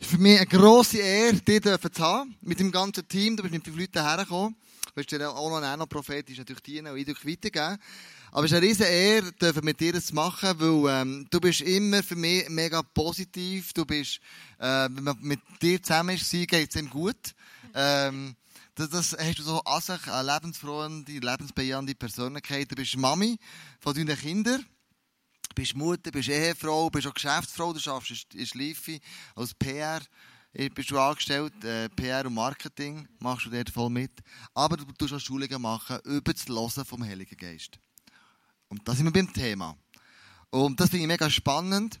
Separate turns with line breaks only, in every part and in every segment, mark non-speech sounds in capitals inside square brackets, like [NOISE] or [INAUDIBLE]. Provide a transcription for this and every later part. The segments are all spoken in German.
Es ist für mich eine grosse Ehre, dich zu haben, mit dem ganzen Team. Du bist mit fünf Leuten hergekommen. Du wirst dir auch noch einen Nano-Prophetisch natürlich dienen und ich weitergeben. Aber es ist eine riesige Ehre, mit dir zu machen, weil ähm, du bist immer für mich mega positiv. Du bist, äh, wenn man mit dir zusammen ist, geht es ihm gut. Ähm, das, das hast du so an sich, eine lebensfrohe, lebensbejahende Persönlichkeit. Du bist Mami von deinen Kindern. Bist Mutter, bist Ehefrau, bist auch Geschäftsfrau, du arbeitest in Schleife als PR. Bist du angestellt, äh, PR und Marketing, machst du dort voll mit. Aber du tust auch Schulungen machen über das Hören vom Heiligen Geist. Und da sind wir beim Thema. Und das finde ich mega spannend,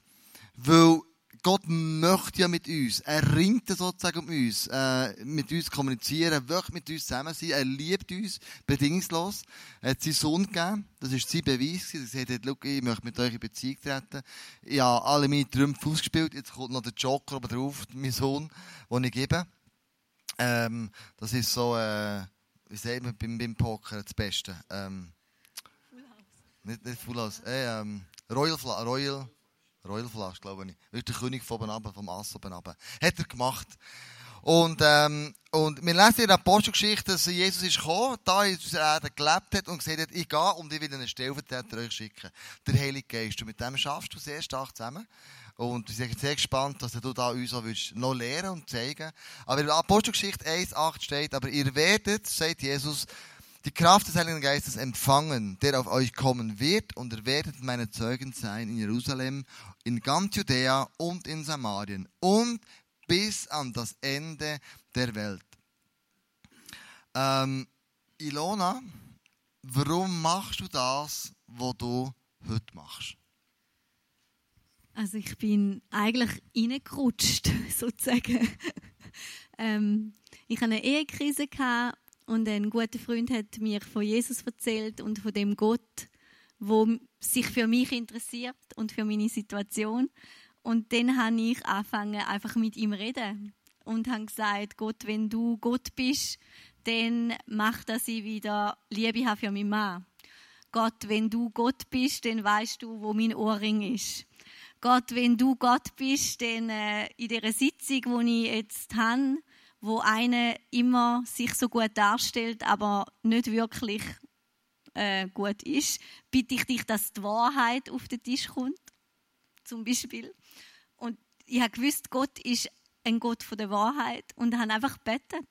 weil Gott möchte ja mit uns. Er ringt sozusagen um uns, äh, mit uns kommunizieren, er will mit uns zusammen sein. Er liebt uns bedingungslos. Er hat seinen Sohn gegeben. Das ist sein Beweis. Er gesagt hat, ich möchte mit euch in Beziehung treten. Ich habe alle meine Trümpfe ausgespielt. Jetzt kommt noch der Joker oben drauf, mein Sohn, den ich gebe. Ähm, das ist so, äh, wie sagt man beim, beim Poker das Beste? Ähm, nicht, nicht Full House. Äh, ähm, Royal, Royal, Royal Flush, glaube ich. Das der König von runter, vom Ass oben runter. Hat er gemacht. Und, ähm, und wir lesen in der Apostelgeschichte, dass Jesus ist gekommen, da in unserer Erde gelebt hat und gesagt hat, ich gehe und ich will einen Stellvertreter euch schicken. Der Heilige Geist. Und mit dem schaffst du sehr stark zusammen. Und wir sind sehr gespannt, dass du da uns auch noch lehren und zeigen Aber in der Apostelgeschichte 1,8 steht, aber ihr werdet, sagt Jesus, die Kraft des Heiligen Geistes empfangen, der auf euch kommen wird, und ihr werdet meine Zeugen sein in Jerusalem, in ganz Judäa und in Samarien und bis an das Ende der Welt. Ähm, Ilona, warum machst du das, was du heute machst?
Also ich bin eigentlich reingerutscht, [LAUGHS] sozusagen. [LAUGHS] ähm, ich hatte eine Ehekrise und ein guter Freund hat mir von Jesus erzählt und von dem Gott, wo sich für mich interessiert und für meine Situation. Und dann habe ich angefangen, einfach mit ihm zu reden und habe gesagt, Gott, wenn du Gott bist, dann mach, dass ich wieder Liebe habe für meinen Mann. Gott, wenn du Gott bist, dann weißt du, wo mein Ohrring ist. Gott, wenn du Gott bist, dann äh, in der Sitzung, die ich jetzt habe, wo eine immer sich so gut darstellt, aber nicht wirklich äh, gut ist, bitte ich dich, dass die Wahrheit auf den Tisch kommt, zum Beispiel. Und ich habe gewusst, Gott ist ein Gott der Wahrheit und habe einfach betet.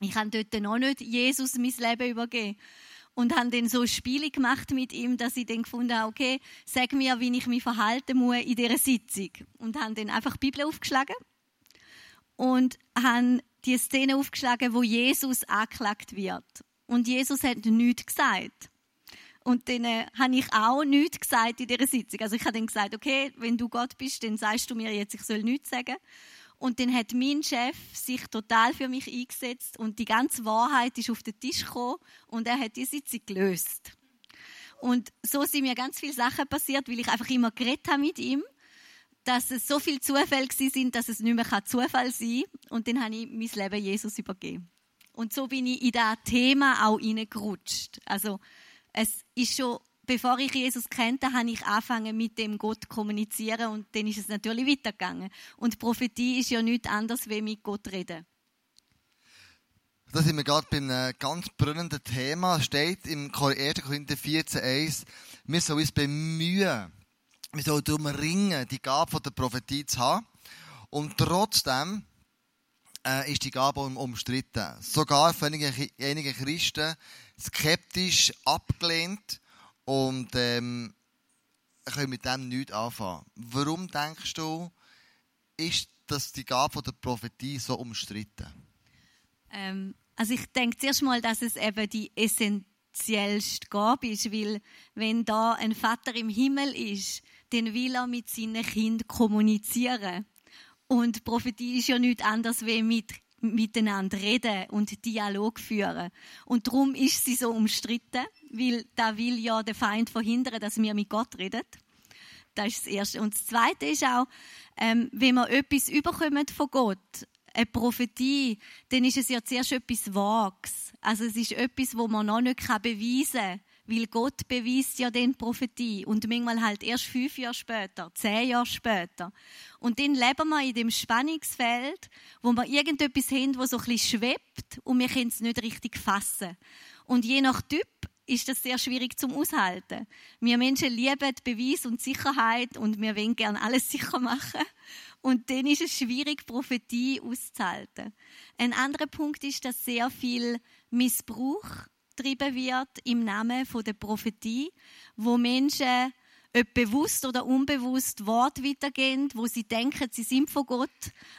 Ich habe dort noch nicht Jesus mein Leben übergeben und habe dann so Spiele gemacht mit ihm, dass ich dann gefunden habe, okay, sag mir, wie ich mich verhalten muss in dieser Sitzung. Und habe dann einfach die Bibel aufgeschlagen und haben die Szene aufgeschlagen, wo Jesus angeklagt wird. Und Jesus hat nichts gesagt. Und dann äh, habe ich auch nichts gesagt in dieser Sitzung. Also ich habe dann gesagt, okay, wenn du Gott bist, dann sagst du mir jetzt, ich soll nichts sagen. Und dann hat mein Chef sich total für mich eingesetzt und die ganze Wahrheit ist auf den Tisch gekommen und er hat die Sitzung gelöst. Und so sind mir ganz viele Sachen passiert, weil ich einfach immer geredet habe mit ihm dass es so viel Zufälle sind, dass es nicht mehr Zufall sein kann. Und dann habe ich mein Leben Jesus übergeben. Und so bin ich in das Thema auch hineingerutscht. Also, es ist schon, bevor ich Jesus kannte, habe ich angefangen, mit dem Gott zu kommunizieren und dann ist es natürlich weitergegangen. Und Prophetie ist ja nichts anderes, wie mit Gott reden.
Da sind wir gerade bei einem ganz brennenden Thema. Steht im 1. Korinther 14,1, wir sollen uns bemühen, wir sollen darum ringen, die Gabe der Prophetie zu haben. Und trotzdem äh, ist die Gabe umstritten. Sogar von einigen, einigen Christen skeptisch abgelehnt und ähm, können mit dem nichts anfangen. Warum denkst du, ist dass die Gabe der Prophetie so umstritten?
Ähm, also ich denke zuerst mal, dass es eben die essentiellste Gabe ist, weil wenn da ein Vater im Himmel ist, dann will er mit seinen Kindern kommunizieren. Und Prophetie ist ja nichts anderes, wie mit, miteinander reden und Dialog führen. Und darum ist sie so umstritten, weil da will ja der Feind verhindern, dass wir mit Gott reden. Das ist das Erste. Und das Zweite ist auch, ähm, wenn wir etwas überkommen von Gott, eine Prophetie, dann ist es ja zuerst etwas Vages. Also es ist etwas, wo man noch nicht beweisen kann, Weil Gott beweist ja den Prophetie und manchmal halt erst fünf Jahre später, zehn Jahre später. Und dann leben wir in dem Spannungsfeld, wo wir irgendetwas haben, wo so ein bisschen schwebt und wir können es nicht richtig fassen. Und je nach Typ ist das sehr schwierig zum Aushalten. Wir Menschen lieben Beweis und Sicherheit und wir wollen gerne alles [LAUGHS] sicher machen. Und dann ist es schwierig, Prophetie auszuhalten. Ein anderer Punkt ist, dass sehr viel Missbrauch getrieben wird im Namen der Prophetie, wo Menschen ob bewusst oder unbewusst Wort weitergehen, wo sie denken, sie sind von Gott,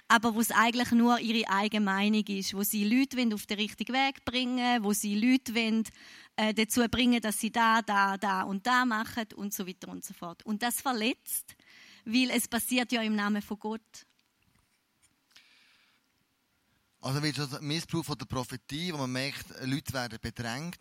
aber wo es eigentlich nur ihre eigene Meinung ist, wo sie Leute auf den richtigen Weg bringen, wo sie Leute wollen, äh, dazu bringen, dass sie da, da, da und da machen und so weiter und so fort. Und das verletzt, weil es passiert ja im Namen von Gott.
Also wird es Missbrauch von der Prophetie, wo man merkt, Leute werden bedrängt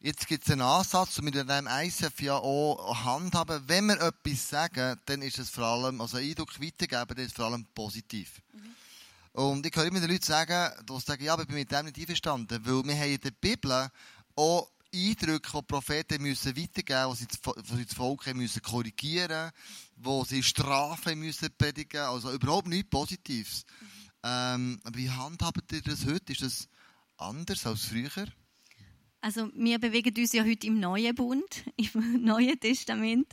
Jetzt gibt es einen Ansatz, und mit dem ISF ja auch handhaben. Wenn wir etwas sagen, dann ist es vor allem, also Eindruck weitergeben, dann ist es vor allem positiv. Mhm. Und ich höre immer den Leuten sagen, die sagen, ja, aber ich bin mit dem nicht einverstanden, weil wir haben in der Bibel auch Eindrücke, die Propheten müssen weitergeben müssen, die sie das Volk müssen korrigieren wo sie Strafen müssen predigen also überhaupt nichts Positives. Mhm. Ähm, wie handhabt ihr das heute? Ist das anders als früher?
Also wir bewegen uns ja heute im Neuen Bund, [LAUGHS] im Neuen Testament.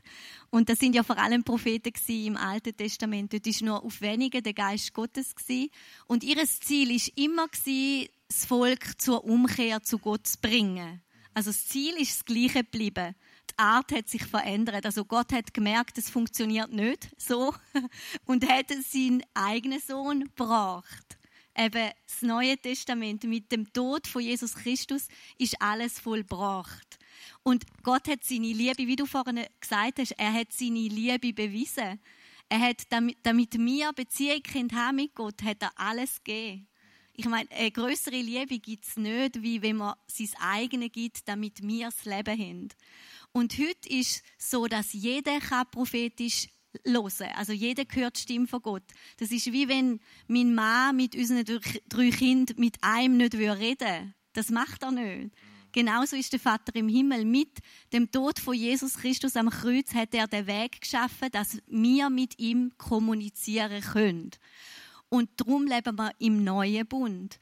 Und das sind ja vor allem Propheten im Alten Testament. Dort ist nur auf wenige der Geist Gottes gewesen. Und ihr Ziel ist immer das Volk zur Umkehr zu Gott zu bringen. Also das Ziel ist das gleiche geblieben. Art hat sich verändert. Also Gott hat gemerkt, es funktioniert nicht so [LAUGHS] und hat seinen eigenen Sohn gebracht eben das Neue Testament mit dem Tod von Jesus Christus ist alles vollbracht. Und Gott hat seine Liebe, wie du vorhin gesagt hast, er hat seine Liebe bewiesen. Er hat, damit, damit wir Beziehung haben mit Gott, hat er alles gegeben. Ich meine, eine größere Liebe gibt es nicht, wie wenn man sein eigenes gibt, damit wir das Leben haben. Und heute ist es so, dass jeder prophetisch hören. Also jeder hört die Stimme von Gott. Das ist wie wenn mein Mann mit unseren drei Kindern mit einem nicht reden würde. Das macht er nicht. Genauso ist der Vater im Himmel. Mit dem Tod von Jesus Christus am Kreuz hat er den Weg geschaffen, dass wir mit ihm kommunizieren können. Und darum leben wir im neuen Bund.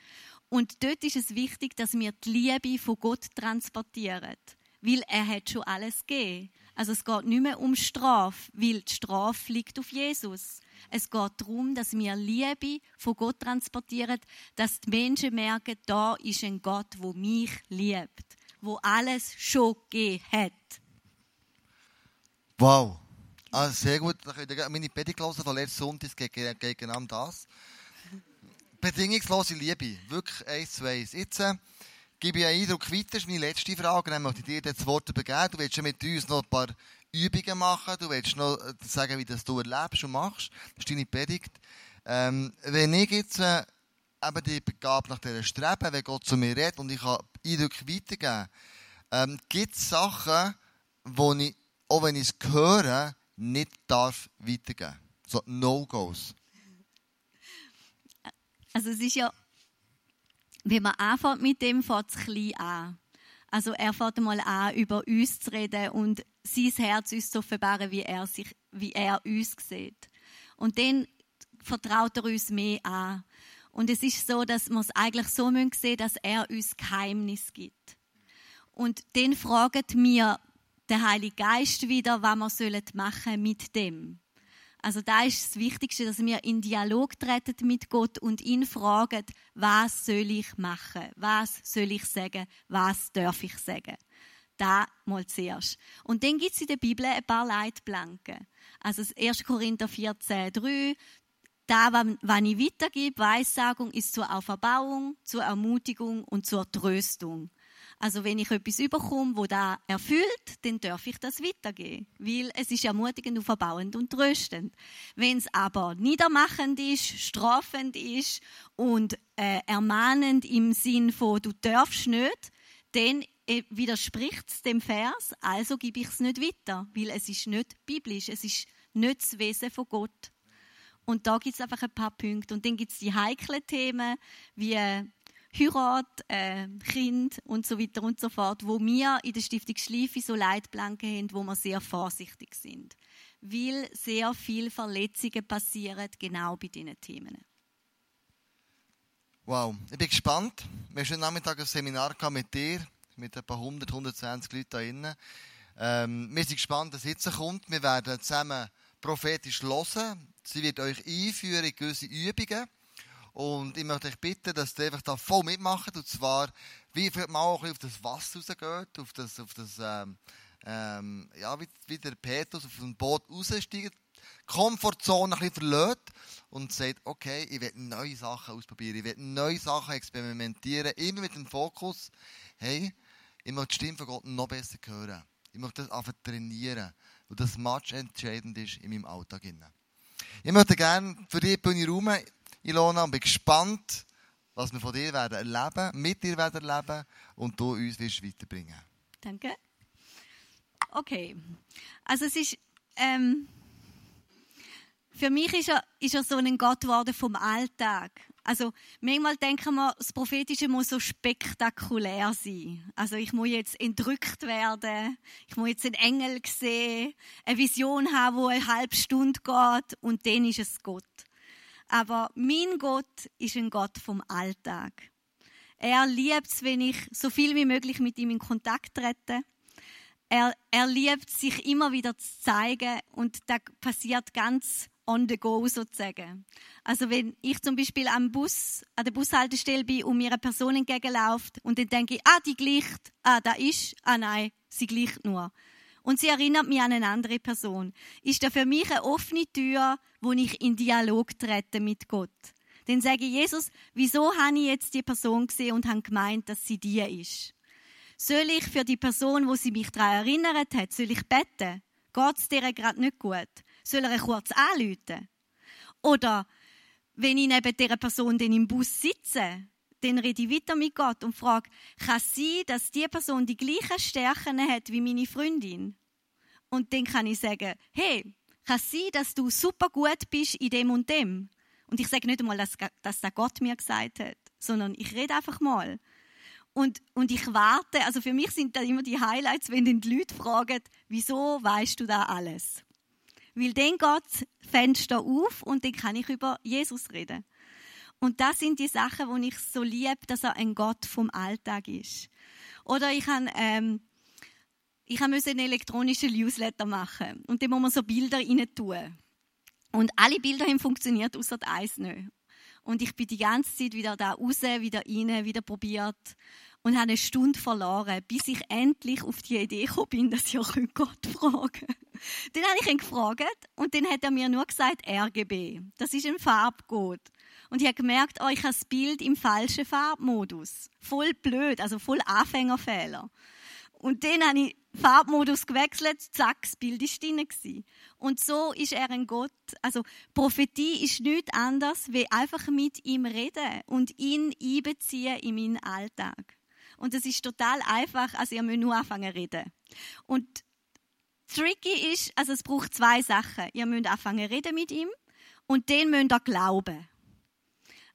Und dort ist es wichtig, dass wir die Liebe von Gott transportieren. Weil er hat schon alles gegeben. Also es geht nicht mehr um Strafe, weil die Strafe liegt auf Jesus. Es geht darum, dass wir Liebe von Gott transportieren, dass die Menschen merken, da ist ein Gott, wo mich liebt, wo alles schon gegeben hat.
Wow. Also sehr gut. Meine Predigt hören von letzten Sonntag geht, genau das. Bedingungslose Liebe. Wirklich eins, zwei. Jetzt, äh, gebe ich einen Eindruck weiter. Das ist meine letzte Frage. Dann möchte ich dir das Wort übergeben. Du willst mit uns noch ein paar Übungen machen. Du willst noch äh, sagen, wie das du erlebst und machst. Das ist deine Predigt. Ähm, wenn ich jetzt äh, eben die Begabe nach dieser Strebe, wenn Gott zu mir redet und ich kann Eindrücke weitergeben, ähm, gibt es Sachen, die ich, auch wenn ich es höre, nicht darf weitergeben. So No-Gos.
Also es ist ja wenn man anfängt mit dem, fängt es klein an. Also er fängt mal an, über uns zu reden und sein Herz uns zu offenbaren, wie er, sich, wie er uns sieht. Und dann vertraut er uns mehr an. Und es ist so, dass wir es eigentlich so sehen müssen, dass er uns Geheimnis gibt. Und dann fragt mir der Heilige Geist wieder, was wir machen mit dem. Also da ist das Wichtigste, dass wir in Dialog treten mit Gott und ihn fragen, was soll ich machen? Was soll ich sagen? Was darf ich sagen? Da mal zuerst. Und dann gibt es in der Bibel ein paar Leitplanken. Also 1. Korinther 14, 3, da, was ich weitergebe, Weissagung ist zur Auferbauung, zur Ermutigung und zur Tröstung. Also wenn ich etwas überkomme, wo da erfüllt, dann darf ich das weitergeben, weil es ist ermutigend und verbauend und tröstend. Wenn es aber niedermachend ist, strafend ist und äh, ermahnend im Sinn von du darfst nicht, dann äh, widerspricht es dem Vers, also gebe ich es nicht weiter, weil es ist nicht biblisch, es ist nicht das Wesen von Gott. Und da gibt es einfach ein paar Punkte. Und dann gibt es die heiklen Themen, wie Heirat, äh, Kind und so weiter und so fort, wo wir in der Stiftung Schleife so Leitplanken haben, wo wir sehr vorsichtig sind. Weil sehr viele Verletzungen passieren, genau bei diesen Themen.
Wow, ich bin gespannt. Wir haben heute Nachmittag ein Seminar mit dir, mit etwa 100, 120 Leuten hier drinnen. Ähm, wir sind gespannt, was jetzt kommt. Wir werden zusammen prophetisch hören. Sie wird euch einführen in gewisse Übungen. Und ich möchte euch bitten, dass ihr einfach da voll mitmacht. Und zwar, wie mal auch auf das Wasser rausgeht, auf das, auf das ähm, ähm, ja, wie, wie der Petrus auf dem Boot raussteigt, Komfortzone ein bisschen verlässt und sagt, okay, ich will neue Sachen ausprobieren, ich will neue Sachen experimentieren, immer mit dem Fokus, hey, ich möchte die Stimme von Gott noch besser hören. Ich möchte das einfach trainieren, weil das much entscheidend ist in meinem Alltag. Ich möchte gerne für dich Bühne rum Ilona, und bin gespannt, was wir von dir werden erleben, mit dir werden erleben und du uns wirst weiterbringen.
Danke. Okay. Also es ist, ähm, für mich ist er, ist er so ein Gott geworden vom Alltag. Also manchmal denken wir, das Prophetische muss so spektakulär sein. Also ich muss jetzt entrückt werden, ich muss jetzt einen Engel sehen, eine Vision haben, wo eine halbe Stunde geht und dann ist es Gott. Aber mein Gott ist ein Gott vom Alltag. Er liebt es, wenn ich so viel wie möglich mit ihm in Kontakt trete. Er, er liebt sich immer wieder zu zeigen und das passiert ganz on the go sozusagen. Also wenn ich zum Beispiel am Bus, an der Bushaltestelle bin und mir eine Person entgegenläuft und dann denke ich, ah, die gleicht, ah, da ist, ah nein, sie gleicht nur und sie erinnert mich an eine andere Person, ist da für mich eine offene Tür, wo ich in Dialog trete mit Gott. Dann sage ich, Jesus, wieso habe ich jetzt die Person gesehen und habe gemeint, dass sie die ist? Soll ich für die Person, wo sie mich daran erinnert hat, soll ich beten? Geht es dir gerade nicht gut? Soll er kurz anrufen? Oder wenn ich neben dieser Person dann im Bus sitze, dann rede ich weiter mit Gott und frage, kann es sein, dass die Person die gleichen Stärken hat wie meine Freundin? Und dann kann ich sagen, hey, kann es sein, dass du super gut bist in dem und dem? Und ich sage nicht einmal, dass, dass das Gott mir gesagt hat, sondern ich rede einfach mal. Und, und ich warte, also für mich sind da immer die Highlights, wenn dann die Leute fragen, wieso weißt du da alles? Weil dann geht das Fenster auf und dann kann ich über Jesus reden. Und das sind die Sachen, wo ich so liebe, dass er ein Gott vom Alltag ist. Oder ich habe ähm, ich musste einen elektronischen Newsletter machen und da muss man so Bilder rein tun. Und alle Bilder haben funktioniert, außer eins nicht. Und ich bin die ganze Zeit wieder da raus, wieder rein, wieder probiert und habe eine Stunde verloren, bis ich endlich auf die Idee gekommen bin, dass ich auch Gott fragen. Dann habe ich ihn gefragt und dann hat er mir nur gesagt, RGB. Das ist ein Farbcode. Und ich habe gemerkt, oh, ich habe das Bild im falschen Farbmodus. Voll blöd, also voll Anfängerfehler. Und dann habe ich Farbmodus gewechselt, zack, das Bild war drin. Und so ist er ein Gott. Also Prophetie ist nichts anderes, wie einfach mit ihm reden und ihn einbeziehen in meinen Alltag. Und das ist total einfach, also ihr müsst nur anfangen zu reden. Und tricky ist, also es braucht zwei Sachen. Ihr müsst anfangen zu reden mit ihm und den müsst ihr glauben.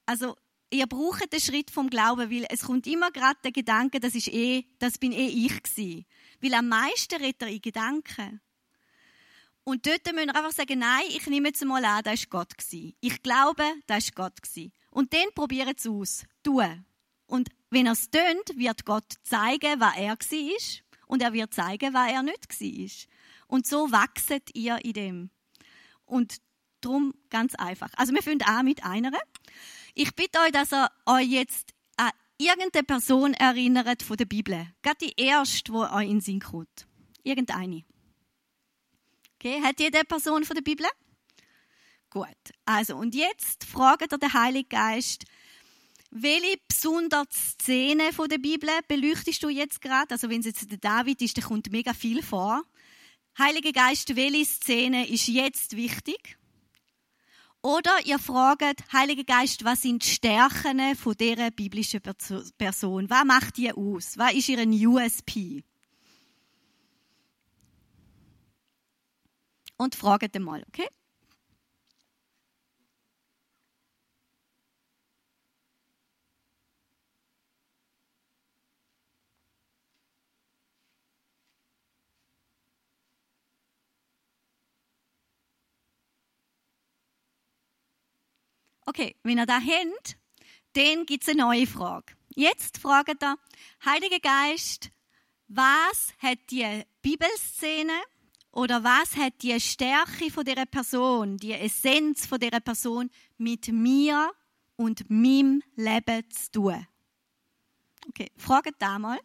Also, ihr braucht den Schritt vom Glauben, weil es kommt immer gerade der Gedanke, das ist eh, das bin eh ich gewesen. Weil am meisten redet er in Gedanken. Und dort müssen wir einfach sagen, nein, ich nehme jetzt mal an, das war Gott. Gewesen. Ich glaube, das war Gott. Gewesen. Und dann probieren es aus. Tun. Und wenn er es tut, wird Gott zeigen, was er war. Und er wird zeigen, was er nicht war. Und so wachset ihr in dem. Und darum ganz einfach. Also wir fangen an mit einer. Ich bitte euch, dass ihr euch jetzt an irgendeine Person erinnert von der Bibel. Gerade die erste, die euch in den Sinn kommt. Irgendeine. Okay, hat jede Person von der Bibel? Gut. Also, und jetzt fragt ihr den Heiligen Geist, welche besondere Szene von der Bibel beleuchtest du jetzt gerade? Also, wenn es jetzt der David ist, dann kommt mega viel vor. Heiliger Geist, welche Szene ist jetzt wichtig? Oder ihr fragt, Heiliger Geist, was sind die Stärken von dieser biblischen Person? Was macht die aus? Was ist ihr USP? Und fragt mal, okay? Okay, wenn ihr da habt, dann gibt es eine neue Frage. Jetzt fragt ihr, Heiliger Geist, was hat die Bibelszene oder was hat die Stärke von der Person, die Essenz von der Person mit mir und meinem Leben zu tun? Okay, fragt da mal.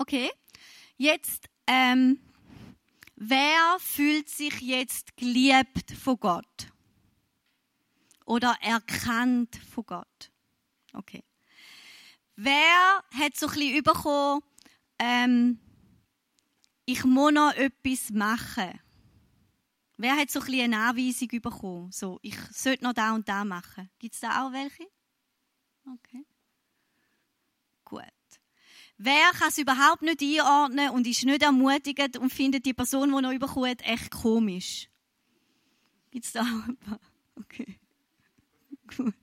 Okay, jetzt, ähm, wer fühlt sich jetzt geliebt von Gott? Oder erkannt von Gott? Okay. Wer hat so ein bisschen bekommen, ähm, ich muss noch etwas machen? Wer hat so ein bisschen eine Anweisung bekommen? So, ich sollte noch da und da machen. Gibt es da auch welche? Okay. Wer kann es überhaupt nicht einordnen und ist nicht ermutigend und findet die Person, die noch überkommt, echt komisch? Gibt es da auch ein paar? Okay. [LAUGHS] Gut.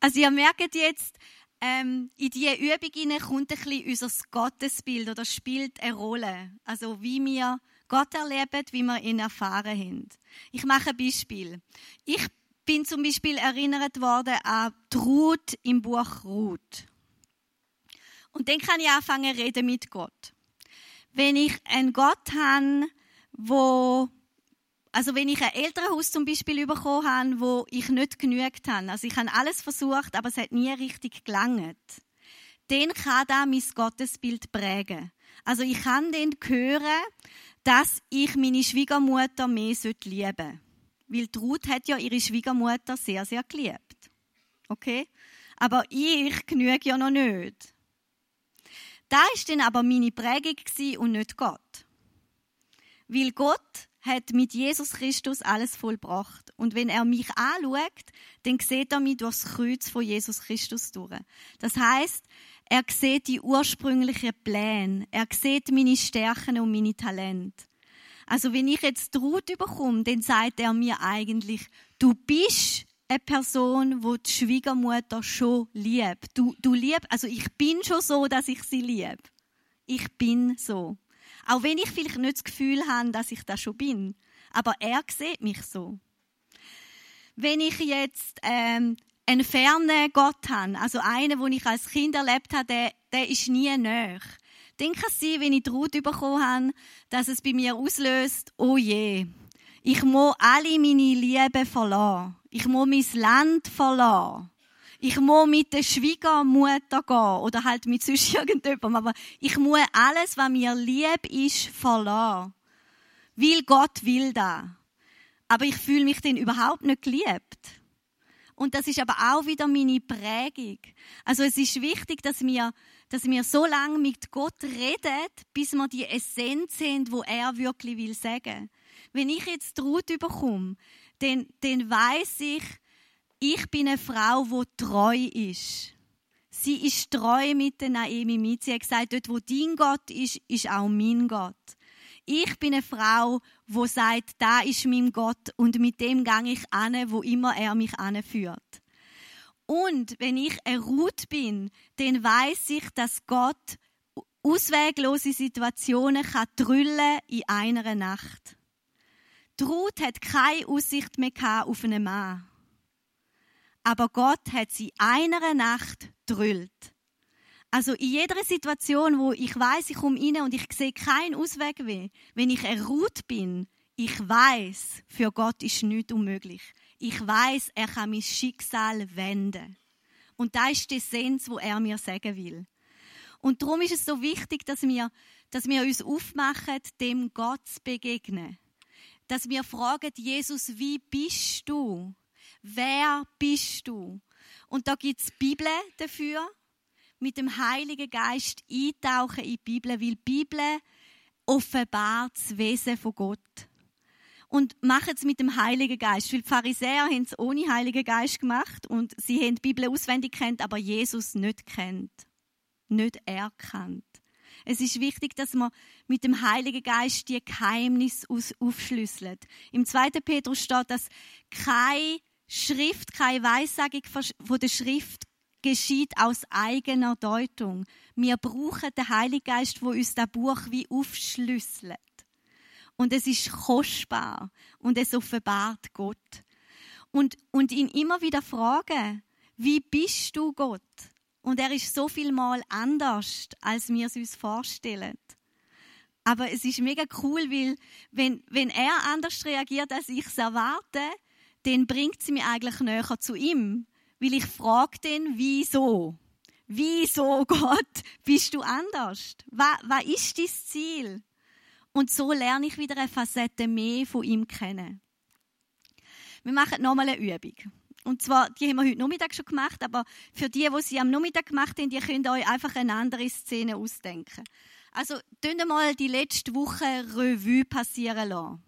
Also ihr merkt jetzt, ähm, in diese Übung kommt ein bisschen unser Gottesbild oder spielt eine Rolle. Also wie wir Gott erleben, wie wir ihn erfahren haben. Ich mache ein Beispiel. Ich bin zum Beispiel erinnert worden an die Ruth im Buch Ruth. Und dann kann ich anfangen reden mit Gott. Wenn ich einen Gott habe, wo also wenn ich ein Elternhaus zum Beispiel bekommen habe, wo ich nicht genügt habe, also ich habe alles versucht, aber es hat nie richtig gelangt, dann kann da mein Gottesbild prägen. Also ich kann dann hören, dass ich meine Schwiegermutter mehr lieben sollte. Weil Ruth hat ja ihre Schwiegermutter sehr, sehr geliebt. Okay? Aber ich genüge ja noch nicht. Da ist dann aber meine Prägung und nicht Gott. Weil Gott hat mit Jesus Christus alles vollbracht. Und wenn er mich anschaut, dann sieht er mich durchs Kreuz von Jesus Christus durch. Das heißt, er sieht die ursprünglichen Pläne. Er sieht meine Stärken und meine Talente. Also wenn ich jetzt Ruth bekomme, dann sagt er mir eigentlich, du bist eine Person, die, die Schwiegermutter schon liebt. Du, du liebst, also ich bin schon so, dass ich sie liebe. Ich bin so. Auch wenn ich vielleicht nicht das Gefühl habe, dass ich das schon bin. Aber er sieht mich so. Wenn ich jetzt ähm, einen fernen Gott habe, also einen, den ich als Kind erlebt habe, der, der ist nie näher. Es sein, wenn ich die Ruth bekommen habe, dass es bei mir auslöst, oh je, ich muss alle meine Liebe verlassen. Ich muss mein Land verlassen. Ich muss mit der Schwiegermutter gehen oder halt mit sonst [LAUGHS] irgendjemandem. Aber ich muss alles, was mir lieb ist, verlassen. Weil Gott will da. Aber ich fühle mich dann überhaupt nicht geliebt. Und das ist aber auch wieder meine Prägung. Also es ist wichtig, dass wir, dass wir so lange mit Gott reden, bis wir die Essenz sind, wo er wirklich will sagen. Wenn ich jetzt Ruth bekomme, dann, dann weiß ich, ich bin eine Frau, die treu ist. Sie ist treu mit der Naomi mit. Sie hat gesagt, dort, wo dein Gott ist, ist auch mein Gott. Ich bin eine Frau, wo sagt, da ist mein Gott und mit dem gehe ich an, wo immer er mich anführt. Und wenn ich Ruth bin, dann weiß ich, dass Gott ausweglose Situationen kann trüllen in einer Nacht. Die Ruth hat keine Aussicht mehr auf einen Mann. Aber Gott hat sie einer Nacht drüllt. Also in jeder Situation, wo ich weiß, ich komme rein und ich sehe keinen Ausweg mehr, wenn ich Ruth bin, ich weiß, für Gott ist nichts unmöglich. Ich weiß, er kann mein Schicksal wenden. Und da ist die Essenz, wo er mir sagen will. Und darum ist es so wichtig, dass wir, dass wir uns aufmachen, dem Gott zu begegnen dass wir fragen, Jesus, wie bist du? Wer bist du? Und da gibt es Bibel dafür. Mit dem Heiligen Geist eintauchen in die Bibel, weil die Bibel offenbart das Wesen von Gott. Und machen es mit dem Heiligen Geist. Weil die Pharisäer haben es ohne Heiligen Geist gemacht und sie haben die Bibel auswendig kennt, aber Jesus nicht kennt. Nicht erkannt. Es ist wichtig, dass man mit dem Heiligen Geist die Geheimnis aufschlüsselt. Im 2. Petrus steht, dass keine Schrift, keine Weissagung von der Schrift geschieht aus eigener Deutung. Wir brauchen den Heiligen Geist, wo uns das Buch wie aufschlüsselt. Und es ist kostbar und es offenbart Gott. Und, und ihn immer wieder fragen, wie bist du Gott? Und er ist so viel mal anders, als wir es uns vorstellen. Aber es ist mega cool, weil wenn, wenn er anders reagiert, als ich es erwarte, dann bringt es mich eigentlich näher zu ihm. Weil ich frage den, wieso? Wieso, [LAUGHS] Gott, bist du anders? Was, was ist dein Ziel? Und so lerne ich wieder eine Facette mehr von ihm kennen. Wir machen nochmal eine Übung. Und zwar, die haben wir heute Nachmittag schon gemacht, aber für die, die sie am Nachmittag gemacht haben, die könnt euch einfach eine andere Szene ausdenken. Also, tun mal die letzte Woche Revue passieren lassen.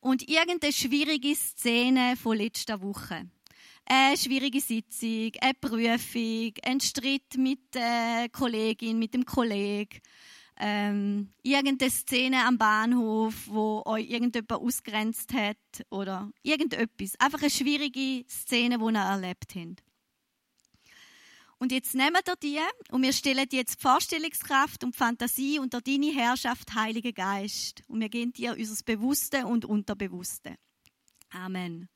Und irgendeine schwierige Szene von letzter Woche. Eine schwierige Sitzung, eine Prüfung, ein Streit mit der Kollegin, mit dem Kollegen, ähm, irgendeine Szene am Bahnhof, wo euch irgendjemand ausgrenzt hat oder irgendetwas. Einfach eine schwierige Szene, die ihr erlebt habt. Und jetzt nehmen wir die und wir stellen jetzt die Vorstellungskraft und die Fantasie unter deine Herrschaft, Heiliger Geist. Und wir gehen dir unser Bewusste und Unterbewusste. Amen.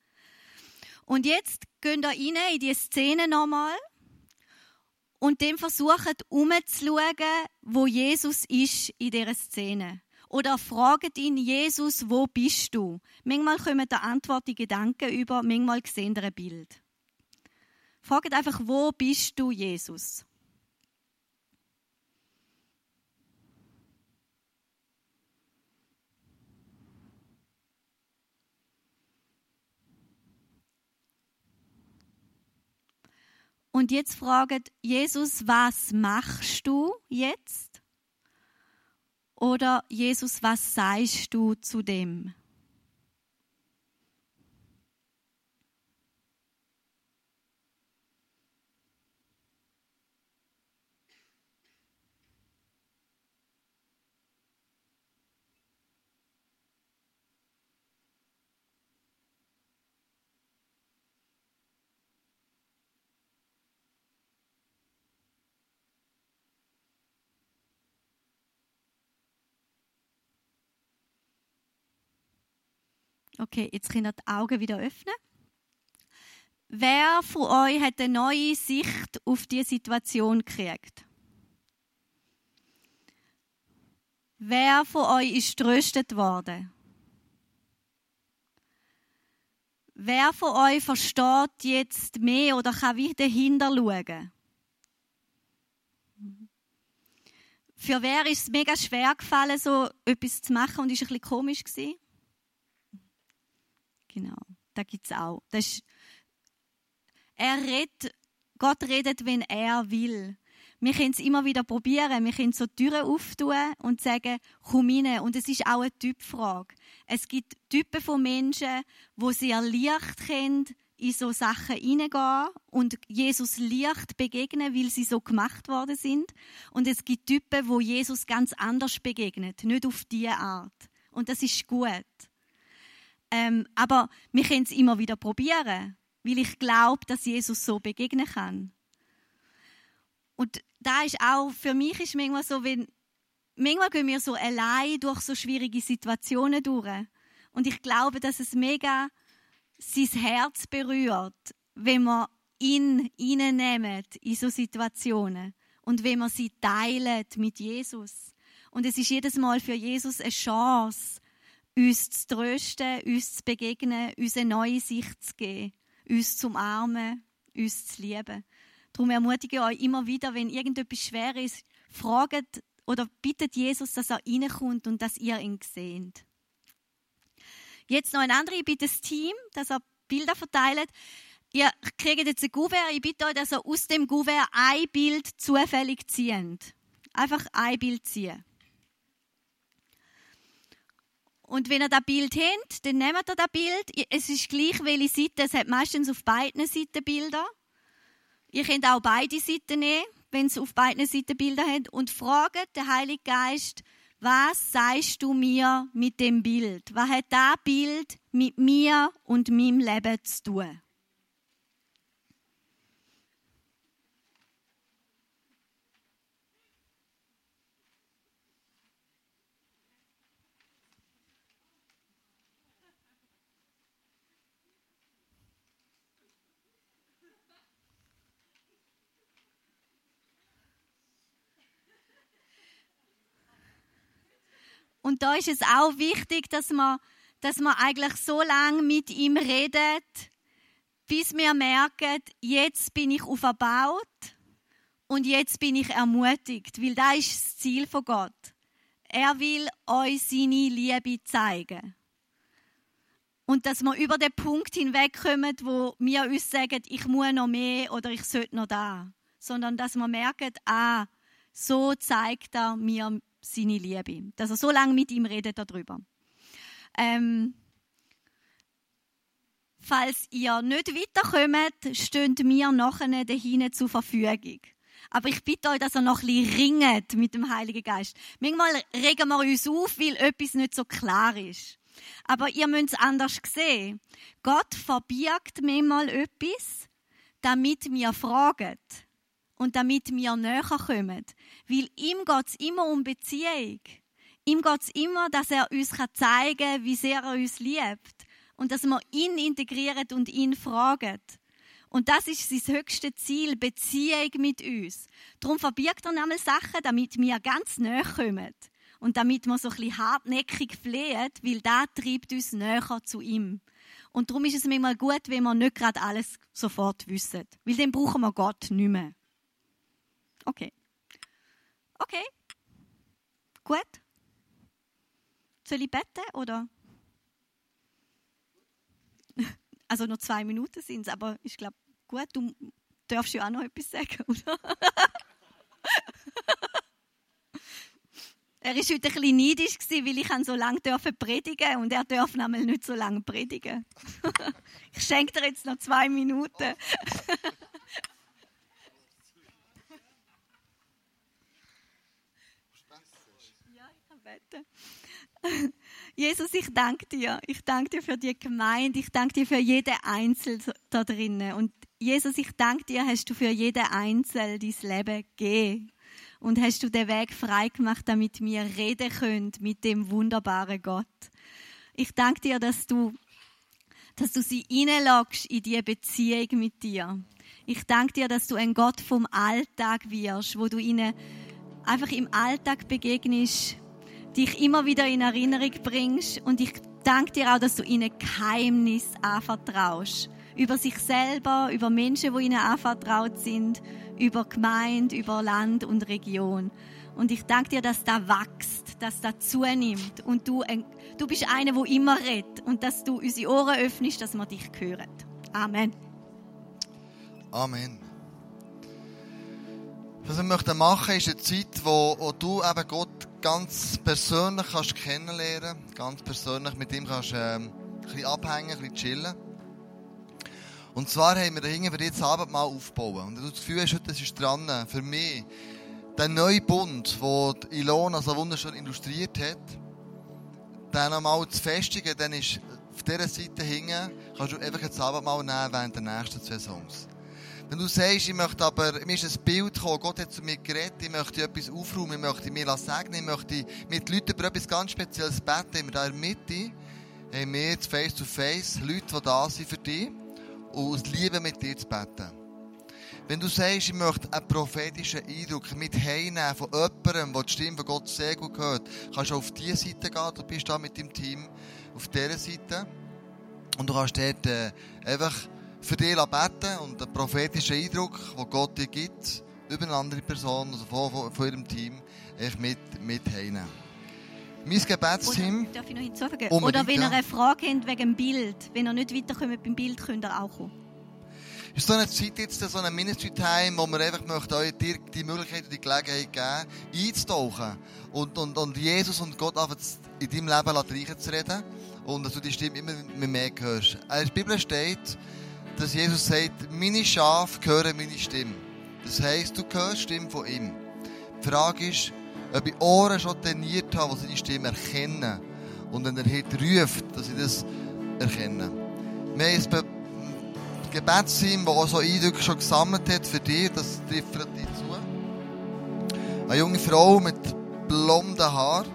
Und jetzt gehen wir rein in die Szene nochmal und dem versuchen, umzuschauen, wo Jesus ist in dieser Szene. Oder fragen ihn, Jesus, wo bist du? Manchmal kommen da Antwort die Gedanken über, manchmal sehen wir ein Bild. Fragt einfach, wo bist du, Jesus? Und jetzt fragt Jesus, was machst du jetzt? Oder Jesus, was sagst du zu dem? Okay, jetzt könnt ihr die Augen wieder öffnen. Wer von euch hat eine neue Sicht auf die Situation gekriegt? Wer von euch ist tröstet worden? Wer von euch versteht jetzt mehr oder kann wie dahinter schauen? Für wer ist es mega schwer gefallen, so etwas zu machen und ist ein bisschen komisch gewesen? Genau, da gibt es auch. Das ist, er redet, Gott redet, wenn er will. Wir können es immer wieder probieren. Wir können so Türen auftun und sagen, komm rein. Und es ist auch eine Typfrage. Es gibt Typen von Menschen, wo sehr leicht können, in so Sachen hineingehen und Jesus Licht begegnen, weil sie so gemacht worden sind. Und es gibt Typen, wo Jesus ganz anders begegnet, nicht auf diese Art. Und das ist gut. Ähm, aber wir können es immer wieder probieren, weil ich glaube, dass Jesus so begegnen kann. Und da ist auch, für mich ist manchmal so, wenn, manchmal gehen wir so allein durch so schwierige Situationen durch. Und ich glaube, dass es mega sein Herz berührt, wenn wir ihn reinnehmen in so Situationen und wenn wir sie teilen mit Jesus. Und es ist jedes Mal für Jesus eine Chance, uns zu trösten, uns zu begegnen, uns eine neue Sicht zu geben, uns zu umarmen, uns zu lieben. Darum ermutige ich euch immer wieder, wenn irgendetwas schwer ist, fragt oder bittet Jesus, dass er reinkommt und dass ihr ihn seht. Jetzt noch ein anderer, ich bitte das Team, dass er Bilder verteilt. ihr kriegt jetzt ein Gouverne. Ich bitte euch, dass ihr aus dem Gouverne ein Bild zufällig zieht. Einfach ein Bild ziehen. Und wenn ihr das Bild habt, dann nehmt ihr das Bild. Es ist gleich, welche Seite. Es hat meistens auf beiden Seiten Bilder. Ihr könnt auch beide Seiten nehmen, wenn es auf beiden Seiten Bilder hat. Und fragt den Heiligen Geist, was sagst du mir mit dem Bild? Was hat das Bild mit mir und meinem Leben zu tun? Und da ist es auch wichtig, dass man, dass man eigentlich so lange mit ihm redet, bis wir merken, jetzt bin ich auferbaut und jetzt bin ich ermutigt, weil das ist das Ziel von Gott. Er will euch seine Liebe zeigen. Und dass wir über den Punkt hinwegkommen, wo wir uns sagen, ich muss noch mehr oder ich sollte noch da. Sondern dass wir merken, ah, so zeigt er mir seine Liebe. Dass er so lange mit ihm redet darüber. Ähm, falls ihr nicht weiterkommt, stehen wir nachher dahin zur Verfügung. Aber ich bitte euch, dass ihr noch ein bisschen ringet mit dem Heiligen Geist. Manchmal regen wir uns auf, weil etwas nicht so klar ist. Aber ihr müsst es anders sehen. Gott verbirgt manchmal etwas, damit wir fragen und damit wir näher kommen. Weil ihm geht es immer um Beziehung. Ihm geht es immer, dass er uns zeigen kann, wie sehr er uns liebt. Und dass wir ihn integrieren und ihn fragen. Und das ist sein höchstes Ziel, Beziehung mit uns. Darum verbirgt er nämlich Sachen, damit wir ganz näher kommen. Und damit wir so ein bisschen hartnäckig flehen, weil das treibt uns näher zu ihm. Und darum ist es manchmal gut, wenn wir nicht gerade alles sofort wissen. Weil dann brauchen wir Gott nicht mehr. Okay. Okay. Gut. Soll ich beten oder? [LAUGHS] Also nur zwei Minuten sind es, aber ich glaube, gut, du darfst ja auch noch etwas sagen, [LAUGHS] oder? er war heute ein neidisch, weil ich so lange predigen und er darf nämlich nicht so lange predigen. [LAUGHS] ich schenke dir jetzt noch zwei Minuten. Beten. [LAUGHS] Jesus, ich danke dir. Ich danke dir für die Gemeinde. Ich danke dir für jeden Einzel da drinnen. Und Jesus, ich danke dir, hast du für jeden Einzel dein Leben gegeben. Und hast du den Weg frei gemacht, damit wir reden können mit dem wunderbaren Gott. Ich danke dir, dass du, dass du sie reinlagst in die Beziehung mit dir. Ich danke dir, dass du ein Gott vom Alltag wirst, wo du ihnen einfach im Alltag begegnest, dich immer wieder in Erinnerung bringst. Und ich danke dir auch, dass du ihnen Geheimnis anvertraust. Über sich selber, über Menschen, die ihnen anvertraut sind, über Gemeinde, über Land und Region. Und ich danke dir, dass da wächst, dass da zunimmt. Und du, du bist einer, der immer redet. Und dass du unsere Ohren öffnest, dass wir dich hören. Amen.
Amen. Was wir machen möchten, ist eine Zeit, wo, wo du eben Gott ganz persönlich kannst kennenlernen, ganz persönlich mit ihm kannst ähm, ein abhängen, ein chillen. Und zwar haben wir da hinten für dich das Abendmahl aufbauen. Und du das Gefühl hast, das ist dran, für mich, der neue Bund, den Ilona so wunderschön illustriert hat, den nochmal zu festigen, dann ist auf dieser Seite hinten, kannst du einfach das Abendmahl nehmen während der nächsten zwei Songs. Wenn du sagst, ich möchte aber, mir ist ein Bild gekommen, Gott hat zu mir geredet, ich möchte etwas aufräumen, ich möchte mir segnen, ich möchte mit Leuten über etwas ganz Spezielles beten, immer da in der Mitte haben wir jetzt face to face Leute, die da sind für dich und aus Liebe mit dir zu beten. Wenn du sagst, ich möchte einen prophetischen Eindruck mit heimnehmen von jemandem, der die Stimme von Gott sehr gut hört, kannst du auf diese Seite gehen, du bist da mit deinem Team auf dieser Seite und du kannst dort äh, einfach für dich beten und einen prophetischen Eindruck, den Gott dir gibt, über eine andere Person, also von, von, von ihrem Team, mit, mit heimnehmen. Mein Gebetsteam.
Oder, darf ich noch hinzufügen? Oder wenn ihr eine Frage habt wegen dem Bild, wenn ihr nicht weiterkommt beim Bild, könnt ihr auch kommen.
ist so eine Zeit jetzt, so ein Ministry-Time, wo wir einfach möchten euch dir die Möglichkeit und die Gelegenheit geben, einzutauchen und, und, und Jesus und Gott einfach in deinem Leben reichen zu reden und dass du die Stimme immer mehr hörst. In der Bibel steht, dass Jesus sagt, meine Schafe hören meine Stimme. Das heisst, du hörst die Stimme von ihm. Die Frage ist, ob ich Ohren schon trainiert habe, die seine Stimme erkennen. Und wenn er heute ruft, dass ich das erkenne. Wir haben ein Gebetsteam, das auch so Eindrücke schon gesammelt hat für dich, das trifft dich zu. Eine junge Frau mit blonden Haaren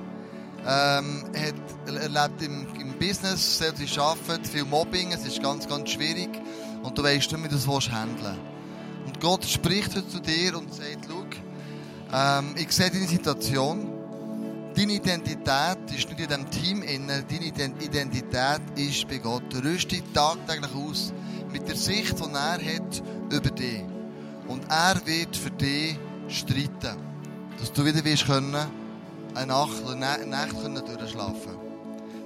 ähm, hat, erlebt im, im Business, sehr sie arbeitet, viel Mobbing, es ist ganz, ganz schwierig und du weißt nicht, wie du das handeln. Und Gott spricht heute zu dir und sagt, schau, ähm, ich sehe deine Situation, deine Identität ist nicht in diesem Team inne, deine Identität ist bei Gott. Rüst dich tagtäglich aus mit der Sicht, die er hat über dich. Und er wird für dich streiten, dass du wieder wirst können, eine Nacht, eine Nacht können durchschlafen.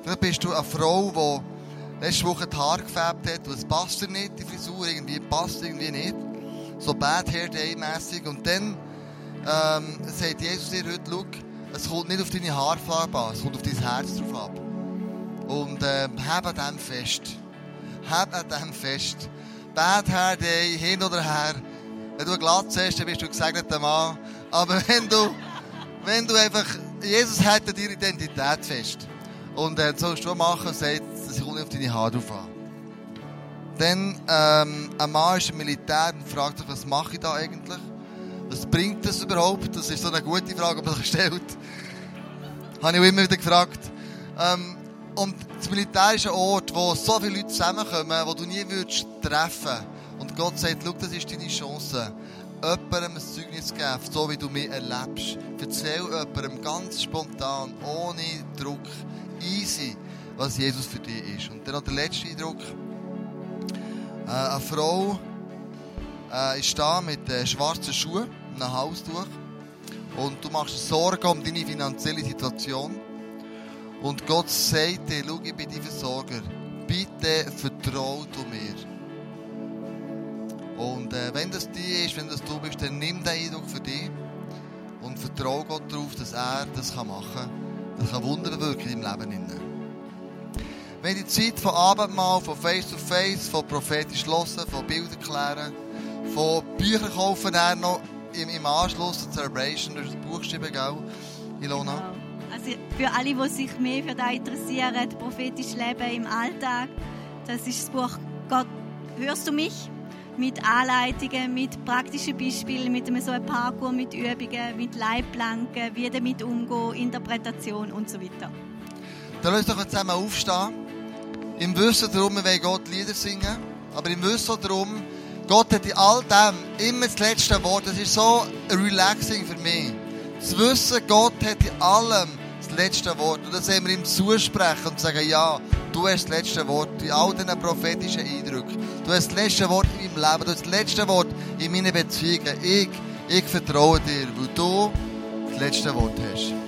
Vielleicht bist du eine Frau, die letzte Woche die Haare gefärbt hat und es passt dir nicht, die Frisur irgendwie passt irgendwie nicht. So Bad Hair Day mäßig. Und dann ähm, sagt Jesus dir heute, schau, es kommt nicht auf deine Haarfarbe an, es kommt auf dein Herz drauf ab. Und äh, hab an dem fest. Hab an dem fest. Bad Hair Day, hin oder her. Wenn du glatt hast, dann bist du gesegneter Mann. Aber [LAUGHS] wenn du, wenn du einfach, Jesus hält dir Identität fest. Und äh, sollst du machen sagt, es kommt auf deine Haare drauf an. Dann, ähm, ein Mann ist im Militär und fragt sich, was mache ich da eigentlich? Was bringt das überhaupt? Das ist so eine gute Frage, die man stellt. [LAUGHS] Habe ich auch immer wieder gefragt. Ähm, und das Militär ist ein Ort, wo so viele Leute zusammenkommen, wo du nie würdest treffen Und Gott sagt, schau, das ist deine Chance. Jemandem ein Zeugnis geben, so wie du mich erlebst. Erzähl jemandem ganz spontan, ohne Druck, easy, was Jesus für dich ist. Und dann noch der letzte Eindruck. Äh, eine Frau äh, ist da mit äh, schwarzen Schuhen einem Halstuch und du machst Sorgen um deine finanzielle Situation und Gott sagt dir, schau, ich bin dein Versorger, bitte vertrau du mir. Und äh, wenn das die ist, wenn das du bist, dann nimm den Eindruck für dich und vertrau Gott darauf, dass er das machen kann. Das kann Wunder bewirken im Leben. Wenn die Zeit von Abendmahl, von Face-to-Face, -face, von prophetisch hören, von Bildern klären, von Büchern kaufen, dann noch im, im Anschluss zur Celebration, durch das Buch geschrieben, gell, Ilona? Genau.
Also für alle, die sich mehr für das interessieren, prophetisch Leben im Alltag, das ist das Buch Gott, hörst du mich? Mit Anleitungen, mit praktischen Beispielen, mit einem so einem Parkour, mit Übungen, mit Leitplanken, wie damit umgehen, Interpretation und so weiter.
Dann lass doch zusammen aufstehen. Im Wissen darum, wir wollen Gott Lieder singen, aber im Wissen darum, Gott hat in all dem immer das letzte Wort. Das ist so relaxing für mich. Zu wissen, Gott hat in allem das letzte Wort. Und das sehen wir ihm zusprechen und sagen, ja, du hast das letzte Wort in all diesen prophetischen Eindrücken. Du hast das letzte Wort in meinem Leben. Du hast das letzte Wort in meinen Beziehungen. Ich, ich vertraue dir, weil du das letzte Wort hast.